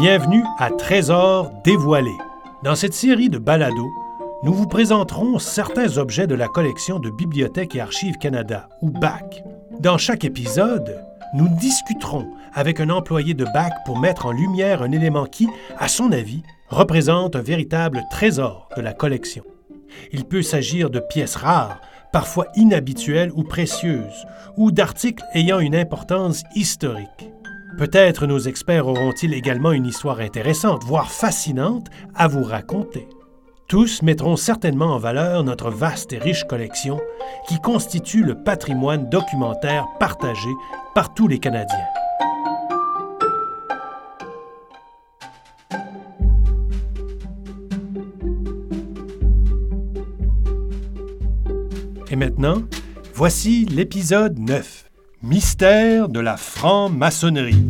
Bienvenue à Trésors dévoilés. Dans cette série de balados, nous vous présenterons certains objets de la collection de Bibliothèque et Archives Canada, ou BAC. Dans chaque épisode, nous discuterons avec un employé de BAC pour mettre en lumière un élément qui, à son avis, représente un véritable trésor de la collection. Il peut s'agir de pièces rares, parfois inhabituelles ou précieuses, ou d'articles ayant une importance historique. Peut-être nos experts auront-ils également une histoire intéressante, voire fascinante, à vous raconter. Tous mettront certainement en valeur notre vaste et riche collection qui constitue le patrimoine documentaire partagé par tous les Canadiens. Et maintenant, voici l'épisode 9. Mystère de la franc-maçonnerie.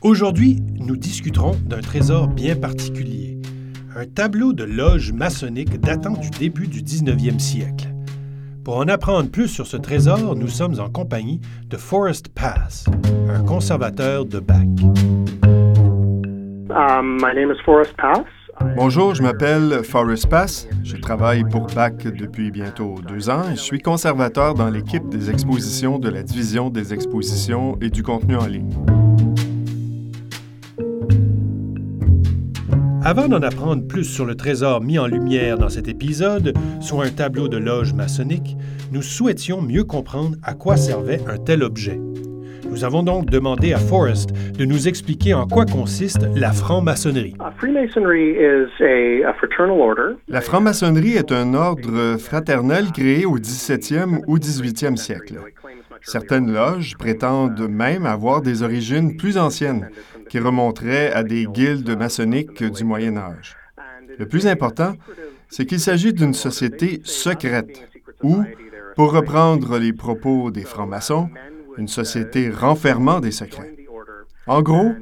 Aujourd'hui, nous discuterons d'un trésor bien particulier, un tableau de loge maçonnique datant du début du 19e siècle. Pour en apprendre plus sur ce trésor, nous sommes en compagnie de Forrest Pass, un conservateur de Bac. Um, my name is Forrest Pass. Bonjour, je m'appelle Forrest Pass. Je travaille pour BAC depuis bientôt deux ans et je suis conservateur dans l'équipe des expositions de la division des expositions et du contenu en ligne. Avant d'en apprendre plus sur le trésor mis en lumière dans cet épisode, soit un tableau de loge maçonnique, nous souhaitions mieux comprendre à quoi servait un tel objet. Nous avons donc demandé à Forrest de nous expliquer en quoi consiste la franc-maçonnerie. La franc-maçonnerie est un ordre fraternel créé au 17e ou 18e siècle. Certaines loges prétendent même avoir des origines plus anciennes, qui remonteraient à des guildes maçonniques du Moyen Âge. Le plus important, c'est qu'il s'agit d'une société secrète, ou, pour reprendre les propos des francs-maçons, une société renfermant des secrets. En gros,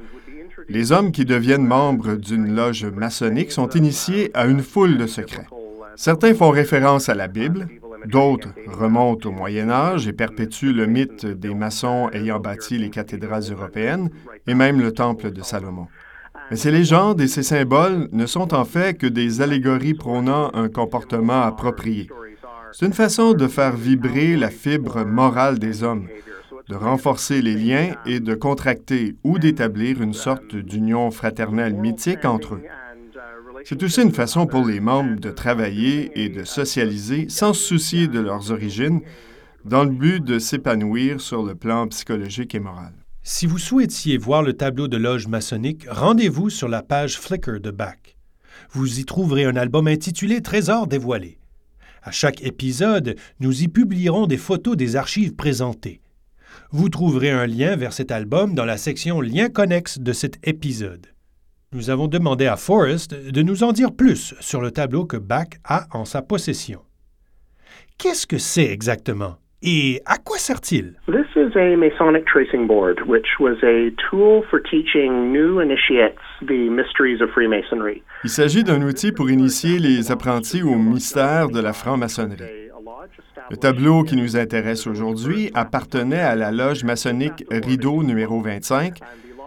les hommes qui deviennent membres d'une loge maçonnique sont initiés à une foule de secrets. Certains font référence à la Bible, d'autres remontent au Moyen Âge et perpétuent le mythe des maçons ayant bâti les cathédrales européennes et même le temple de Salomon. Mais ces légendes et ces symboles ne sont en fait que des allégories prônant un comportement approprié. C'est une façon de faire vibrer la fibre morale des hommes, de renforcer les liens et de contracter ou d'établir une sorte d'union fraternelle mythique entre eux. C'est aussi une façon pour les membres de travailler et de socialiser sans se soucier de leurs origines, dans le but de s'épanouir sur le plan psychologique et moral. Si vous souhaitiez voir le tableau de loge maçonnique, rendez-vous sur la page Flickr de BAC. Vous y trouverez un album intitulé Trésors dévoilés. À chaque épisode, nous y publierons des photos des archives présentées. Vous trouverez un lien vers cet album dans la section Liens connexes de cet épisode. Nous avons demandé à Forrest de nous en dire plus sur le tableau que Bach a en sa possession. Qu'est-ce que c'est exactement et à quoi sert-il? This is a Masonic tracing board, which was a tool for teaching new initiates the mysteries of Freemasonry. Il s'agit d'un outil pour initier les apprentis au mystère de la franc-maçonnerie. Le tableau qui nous intéresse aujourd'hui appartenait à la loge maçonnique Rideau numéro 25,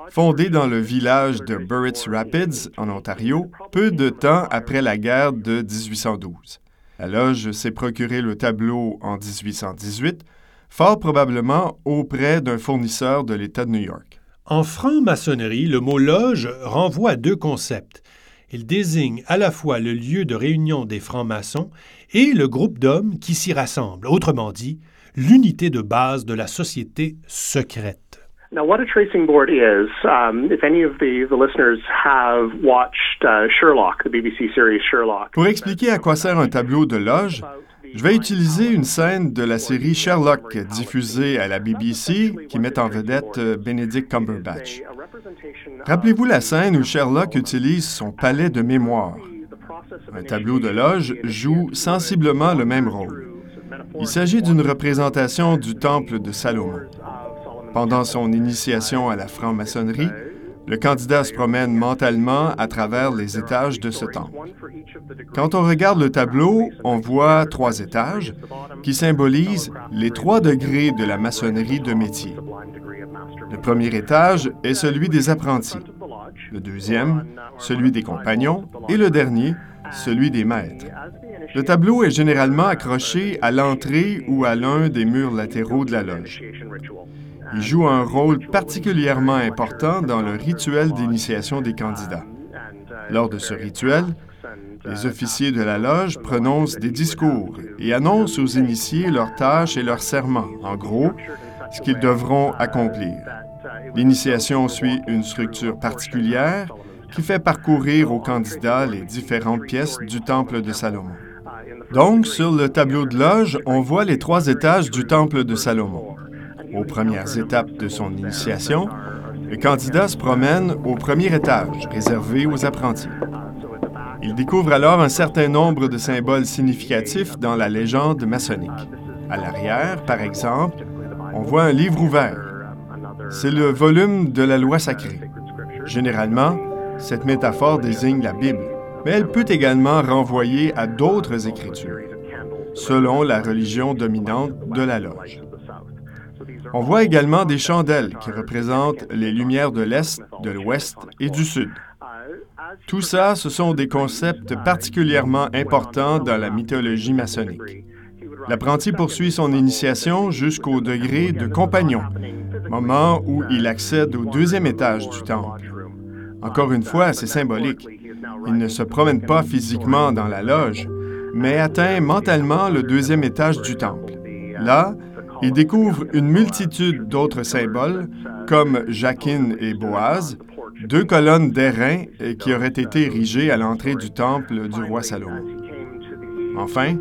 fondée dans le village de Burritts Rapids, en Ontario, peu de temps après la guerre de 1812. La loge s'est procuré le tableau en 1818, fort probablement auprès d'un fournisseur de l'État de New York. En franc-maçonnerie, le mot loge renvoie à deux concepts. Il désigne à la fois le lieu de réunion des francs-maçons et le groupe d'hommes qui s'y rassemblent, autrement dit, l'unité de base de la société secrète. Now, what a tracing board is, um, if any of the, the listeners have watched Pour expliquer à quoi sert un tableau de loge, je vais utiliser une scène de la série Sherlock diffusée à la BBC qui met en vedette euh, Benedict Cumberbatch. Rappelez-vous la scène où Sherlock utilise son palais de mémoire. Un tableau de loge joue sensiblement le même rôle. Il s'agit d'une représentation du temple de Salomon. Pendant son initiation à la franc-maçonnerie, le candidat se promène mentalement à travers les étages de ce temple. Quand on regarde le tableau, on voit trois étages qui symbolisent les trois degrés de la maçonnerie de métier. Le premier étage est celui des apprentis, le deuxième, celui des compagnons, et le dernier, celui des maîtres. Le tableau est généralement accroché à l'entrée ou à l'un des murs latéraux de la loge. Il joue un rôle particulièrement important dans le rituel d'initiation des candidats. Lors de ce rituel, les officiers de la loge prononcent des discours et annoncent aux initiés leurs tâches et leurs serments, en gros, ce qu'ils devront accomplir. L'initiation suit une structure particulière qui fait parcourir aux candidats les différentes pièces du temple de Salomon. Donc, sur le tableau de loge, on voit les trois étages du temple de Salomon. Aux premières étapes de son initiation, le candidat se promène au premier étage, réservé aux apprentis. Il découvre alors un certain nombre de symboles significatifs dans la légende maçonnique. À l'arrière, par exemple, on voit un livre ouvert. C'est le volume de la loi sacrée. Généralement, cette métaphore désigne la Bible, mais elle peut également renvoyer à d'autres écritures, selon la religion dominante de la loge. On voit également des chandelles qui représentent les lumières de l'Est, de l'Ouest et du Sud. Tout ça, ce sont des concepts particulièrement importants dans la mythologie maçonnique. L'apprenti poursuit son initiation jusqu'au degré de compagnon, moment où il accède au deuxième étage du temple. Encore une fois, c'est symbolique. Il ne se promène pas physiquement dans la loge, mais atteint mentalement le deuxième étage du temple. Là, il découvre une multitude d'autres symboles, comme Jacquine et Boaz, deux colonnes d'airain qui auraient été érigées à l'entrée du temple du roi Salomon. Enfin,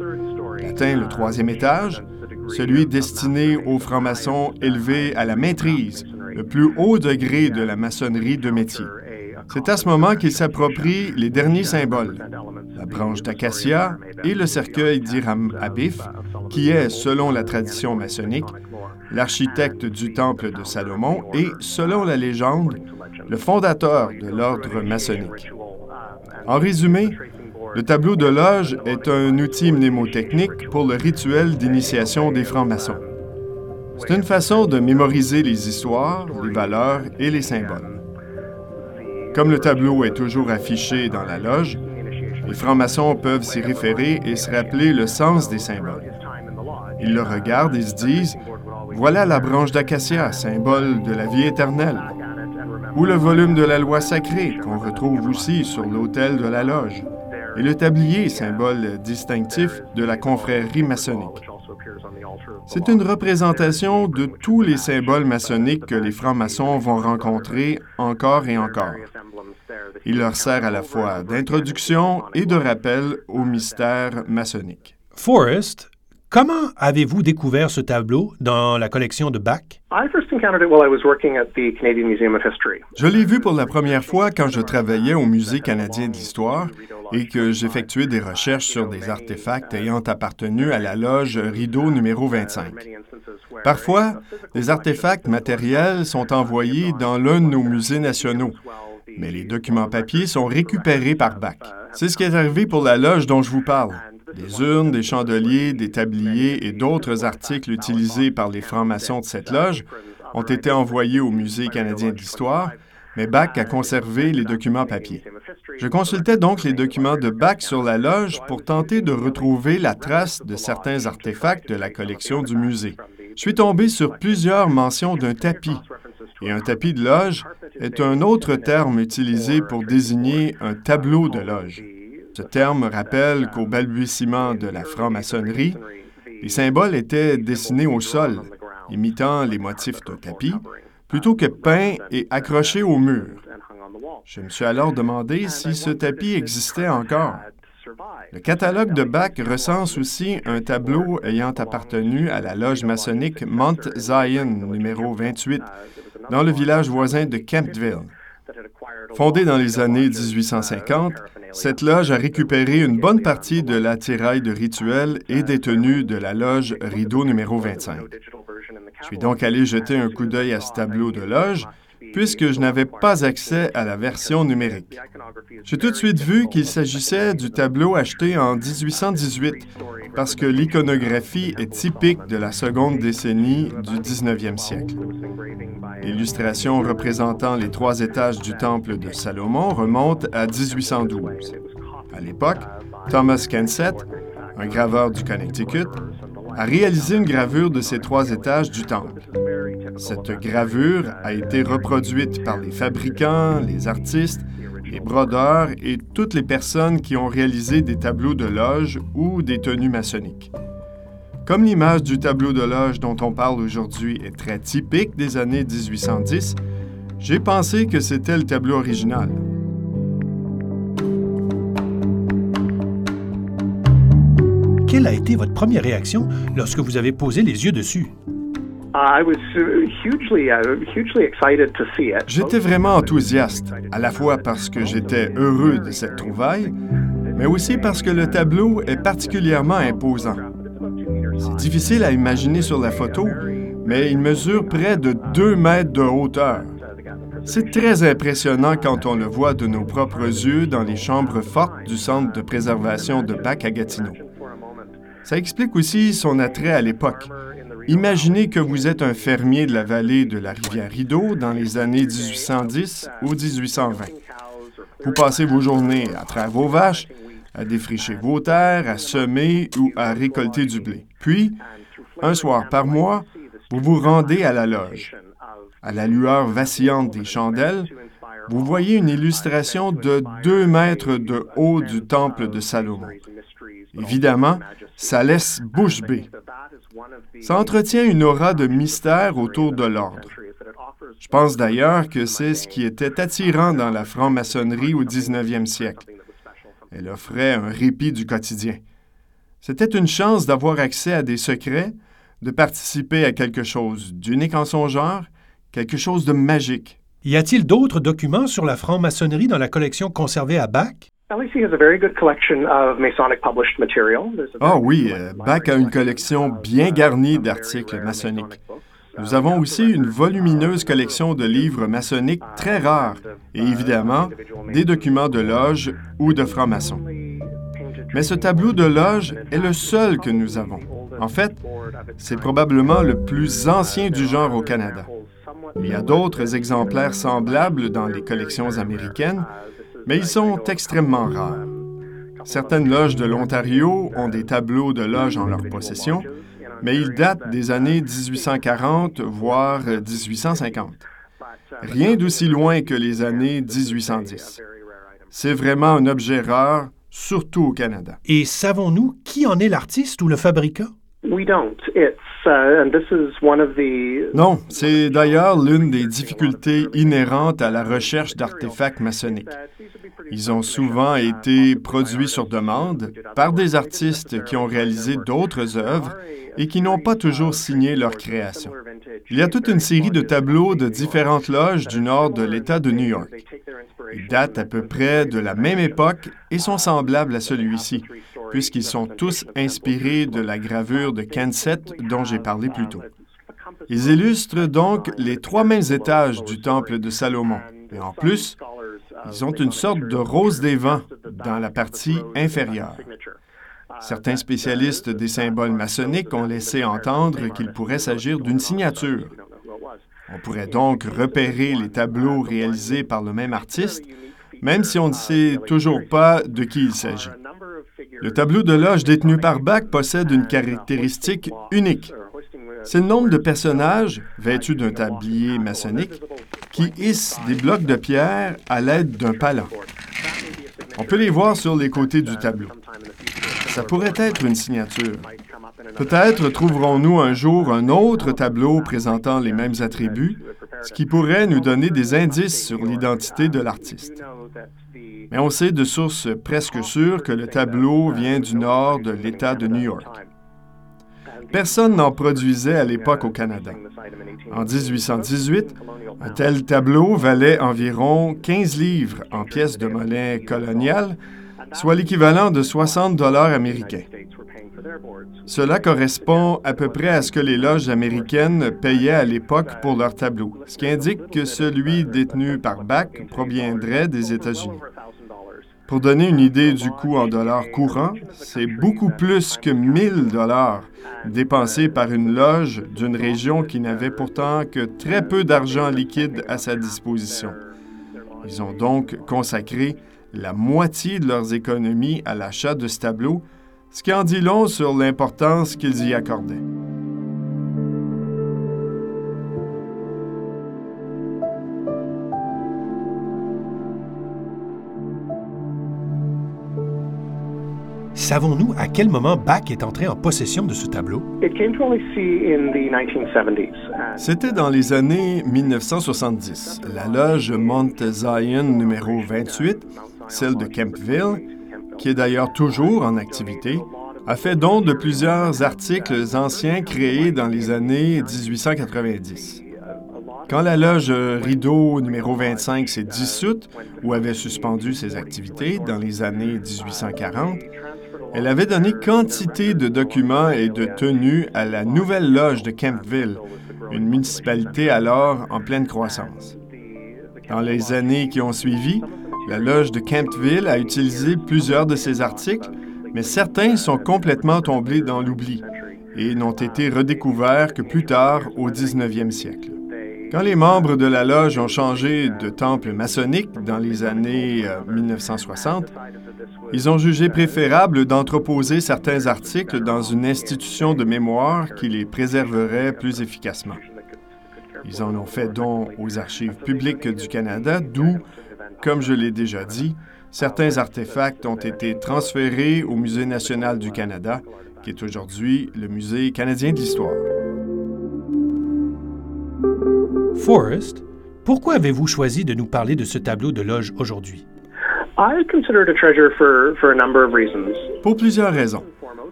atteint le troisième étage, celui destiné aux francs-maçons élevés à la maîtrise, le plus haut degré de la maçonnerie de métier. C'est à ce moment qu'il s'approprie les derniers symboles, la branche d'acacia et le cercueil d'Iram Abif, qui est, selon la tradition maçonnique, l'architecte du temple de Salomon et, selon la légende, le fondateur de l'ordre maçonnique. En résumé, le tableau de loge est un outil mnémotechnique pour le rituel d'initiation des francs-maçons. C'est une façon de mémoriser les histoires, les valeurs et les symboles. Comme le tableau est toujours affiché dans la loge, les francs-maçons peuvent s'y référer et se rappeler le sens des symboles. Ils le regardent et se disent, voilà la branche d'acacia, symbole de la vie éternelle, ou le volume de la loi sacrée qu'on retrouve aussi sur l'autel de la loge, et le tablier, symbole distinctif de la confrérie maçonnique. C'est une représentation de tous les symboles maçonniques que les francs-maçons vont rencontrer encore et encore. Il leur sert à la fois d'introduction et de rappel au mystère maçonnique. Comment avez-vous découvert ce tableau dans la collection de Bach? Je l'ai vu pour la première fois quand je travaillais au Musée canadien de l'histoire et que j'effectuais des recherches sur des artefacts ayant appartenu à la loge Rideau numéro 25. Parfois, les artefacts matériels sont envoyés dans l'un de nos musées nationaux, mais les documents papiers sont récupérés par Bach. C'est ce qui est arrivé pour la loge dont je vous parle. Des urnes, des chandeliers, des tabliers et d'autres articles utilisés par les francs-maçons de cette loge ont été envoyés au Musée canadien de l'histoire, mais Bach a conservé les documents papiers. Je consultais donc les documents de Bach sur la loge pour tenter de retrouver la trace de certains artefacts de la collection du musée. Je suis tombé sur plusieurs mentions d'un tapis, et un tapis de loge est un autre terme utilisé pour désigner un tableau de loge. Ce terme rappelle qu'au balbutiement de la franc-maçonnerie, les symboles étaient dessinés au sol, imitant les motifs d'un tapis, plutôt que peints et accrochés au mur. Je me suis alors demandé si ce tapis existait encore. Le catalogue de Bach recense aussi un tableau ayant appartenu à la loge maçonnique Mount Zion, numéro 28, dans le village voisin de Campville. Fondée dans les années 1850, cette loge a récupéré une bonne partie de l'attirail de rituels et des tenues de la loge Rideau numéro 25. Je suis donc allé jeter un coup d'œil à ce tableau de loge puisque je n'avais pas accès à la version numérique. J'ai tout de suite vu qu'il s'agissait du tableau acheté en 1818 parce que l'iconographie est typique de la seconde décennie du 19e siècle. L'illustration représentant les trois étages du temple de Salomon remonte à 1812. À l'époque, Thomas Kensett, un graveur du Connecticut, a réalisé une gravure de ces trois étages du temple. Cette gravure a été reproduite par les fabricants, les artistes, les brodeurs et toutes les personnes qui ont réalisé des tableaux de loge ou des tenues maçonniques. Comme l'image du tableau de loge dont on parle aujourd'hui est très typique des années 1810, j'ai pensé que c'était le tableau original. Quelle a été votre première réaction lorsque vous avez posé les yeux dessus? J'étais vraiment enthousiaste, à la fois parce que j'étais heureux de cette trouvaille, mais aussi parce que le tableau est particulièrement imposant. C'est difficile à imaginer sur la photo, mais il mesure près de 2 mètres de hauteur. C'est très impressionnant quand on le voit de nos propres yeux dans les chambres fortes du Centre de préservation de Bac à Gatineau. Ça explique aussi son attrait à l'époque. Imaginez que vous êtes un fermier de la vallée de la rivière Rideau dans les années 1810 ou 1820. Vous passez vos journées à traire vos vaches, à défricher vos terres, à semer ou à récolter du blé. Puis, un soir par mois, vous vous rendez à la loge. À la lueur vacillante des chandelles, vous voyez une illustration de deux mètres de haut du temple de Salomon. Évidemment, ça laisse bouche bée. Ça entretient une aura de mystère autour de l'ordre. Je pense d'ailleurs que c'est ce qui était attirant dans la franc-maçonnerie au 19e siècle. Elle offrait un répit du quotidien. C'était une chance d'avoir accès à des secrets, de participer à quelque chose d'unique en son genre, quelque chose de magique. Y a-t-il d'autres documents sur la franc-maçonnerie dans la collection conservée à Bach? Ah oui, euh, Bach a une collection bien garnie d'articles maçonniques. Nous avons aussi une volumineuse collection de livres maçonniques très rares et évidemment des documents de loge ou de francs-maçons. Mais ce tableau de loge est le seul que nous avons. En fait, c'est probablement le plus ancien du genre au Canada. Il y a d'autres exemplaires semblables dans les collections américaines, mais ils sont extrêmement rares. Certaines loges de l'Ontario ont des tableaux de loge en leur possession, mais ils datent des années 1840, voire 1850. Rien d'aussi loin que les années 1810. C'est vraiment un objet rare, surtout au Canada. Et savons-nous qui en est l'artiste ou le fabricant? Uh, non, c'est d'ailleurs l'une des difficultés inhérentes à la recherche d'artefacts maçonniques. Ils ont souvent été produits sur demande par des artistes qui ont réalisé d'autres œuvres et qui n'ont pas toujours signé leur création. Il y a toute une série de tableaux de différentes loges du nord de l'État de New York. Ils datent à peu près de la même époque et sont semblables à celui-ci, puisqu'ils sont tous inspirés de la gravure de Kensett dont j'ai parlé plus tôt. Ils illustrent donc les trois mêmes étages du temple de Salomon. Et en plus, ils ont une sorte de rose des vents dans la partie inférieure. Certains spécialistes des symboles maçonniques ont laissé entendre qu'il pourrait s'agir d'une signature. On pourrait donc repérer les tableaux réalisés par le même artiste, même si on ne sait toujours pas de qui il s'agit. Le tableau de loge détenu par Bach possède une caractéristique unique. C'est le nombre de personnages, vêtus d'un tablier maçonnique, qui hissent des blocs de pierre à l'aide d'un palan. On peut les voir sur les côtés du tableau. Ça pourrait être une signature. Peut-être trouverons-nous un jour un autre tableau présentant les mêmes attributs, ce qui pourrait nous donner des indices sur l'identité de l'artiste. Mais on sait de sources presque sûres que le tableau vient du nord de l'État de New York. Personne n'en produisait à l'époque au Canada. En 1818, un tel tableau valait environ 15 livres en pièces de monnaie coloniale, soit l'équivalent de 60 dollars américains. Cela correspond à peu près à ce que les loges américaines payaient à l'époque pour leurs tableaux, ce qui indique que celui détenu par Bach proviendrait des États-Unis. Pour donner une idée du coût en dollars courants, c'est beaucoup plus que 1000 dollars dépensés par une loge d'une région qui n'avait pourtant que très peu d'argent liquide à sa disposition. Ils ont donc consacré la moitié de leurs économies à l'achat de ce tableau, ce qui en dit long sur l'importance qu'ils y accordaient. Savons-nous à quel moment Bach est entré en possession de ce tableau? C'était dans les années 1970. La loge Mount Zion numéro 28, celle de Kempville, qui est d'ailleurs toujours en activité, a fait don de plusieurs articles anciens créés dans les années 1890. Quand la loge Rideau numéro 25 s'est dissoute ou avait suspendu ses activités dans les années 1840, elle avait donné quantité de documents et de tenues à la nouvelle loge de Kempville, une municipalité alors en pleine croissance. Dans les années qui ont suivi, la loge de Kempville a utilisé plusieurs de ces articles, mais certains sont complètement tombés dans l'oubli et n'ont été redécouverts que plus tard au 19e siècle. Quand les membres de la loge ont changé de temple maçonnique dans les années 1960, euh, ils ont jugé préférable d'entreposer certains articles dans une institution de mémoire qui les préserverait plus efficacement. Ils en ont fait don aux archives publiques du Canada, d'où, comme je l'ai déjà dit, certains artefacts ont été transférés au Musée national du Canada, qui est aujourd'hui le Musée canadien de l'histoire. Forrest, pourquoi avez-vous choisi de nous parler de ce tableau de loge aujourd'hui? Pour plusieurs raisons.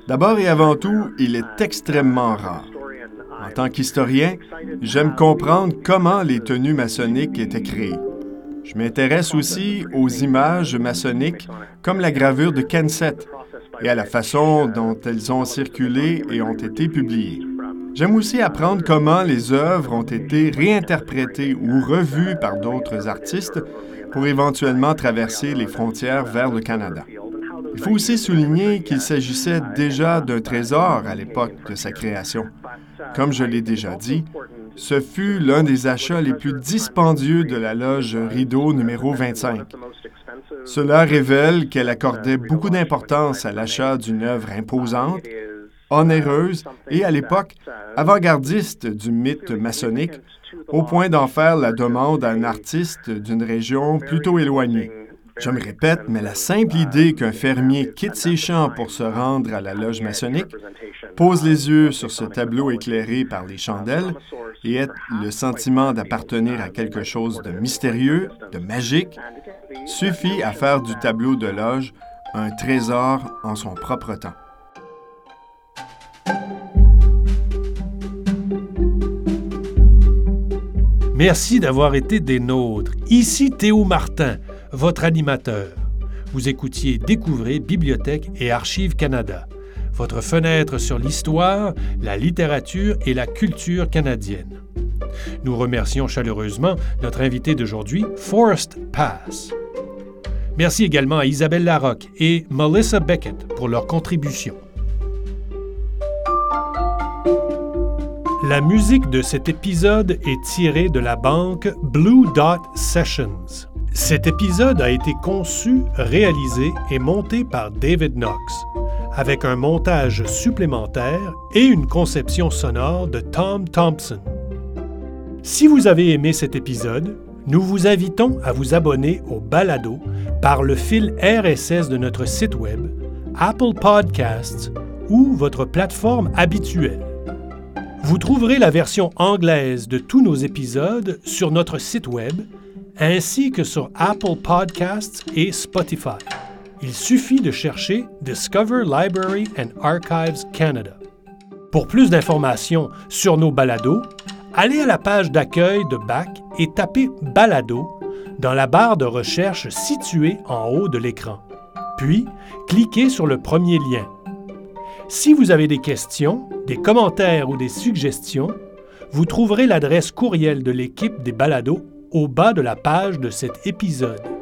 D'abord et avant tout, il est extrêmement rare. En tant qu'historien, j'aime comprendre comment les tenues maçonniques étaient créées. Je m'intéresse aussi aux images maçonniques comme la gravure de Kensett et à la façon dont elles ont circulé et ont été publiées. J'aime aussi apprendre comment les œuvres ont été réinterprétées ou revues par d'autres artistes pour éventuellement traverser les frontières vers le Canada. Il faut aussi souligner qu'il s'agissait déjà d'un trésor à l'époque de sa création. Comme je l'ai déjà dit, ce fut l'un des achats les plus dispendieux de la loge Rideau numéro 25. Cela révèle qu'elle accordait beaucoup d'importance à l'achat d'une œuvre imposante, onéreuse et, à l'époque, avant-gardiste du mythe maçonnique, au point d'en faire la demande à un artiste d'une région plutôt éloignée. Je me répète, mais la simple idée qu'un fermier quitte ses champs pour se rendre à la loge maçonnique, pose les yeux sur ce tableau éclairé par les chandelles et ait le sentiment d'appartenir à quelque chose de mystérieux, de magique, suffit à faire du tableau de loge un trésor en son propre temps. Merci d'avoir été des nôtres. Ici Théo Martin, votre animateur. Vous écoutiez Découvrez Bibliothèque et Archives Canada, votre fenêtre sur l'histoire, la littérature et la culture canadienne. Nous remercions chaleureusement notre invité d'aujourd'hui, Forrest Pass. Merci également à Isabelle Larocque et Melissa Beckett pour leur contribution. La musique de cet épisode est tirée de la banque Blue Dot Sessions. Cet épisode a été conçu, réalisé et monté par David Knox, avec un montage supplémentaire et une conception sonore de Tom Thompson. Si vous avez aimé cet épisode, nous vous invitons à vous abonner au balado par le fil RSS de notre site Web, Apple Podcasts ou votre plateforme habituelle. Vous trouverez la version anglaise de tous nos épisodes sur notre site web ainsi que sur Apple Podcasts et Spotify. Il suffit de chercher Discover Library and Archives Canada. Pour plus d'informations sur nos balados, allez à la page d'accueil de BAC et tapez Balado dans la barre de recherche située en haut de l'écran. Puis, cliquez sur le premier lien. Si vous avez des questions, des commentaires ou des suggestions, vous trouverez l'adresse courriel de l'équipe des balados au bas de la page de cet épisode.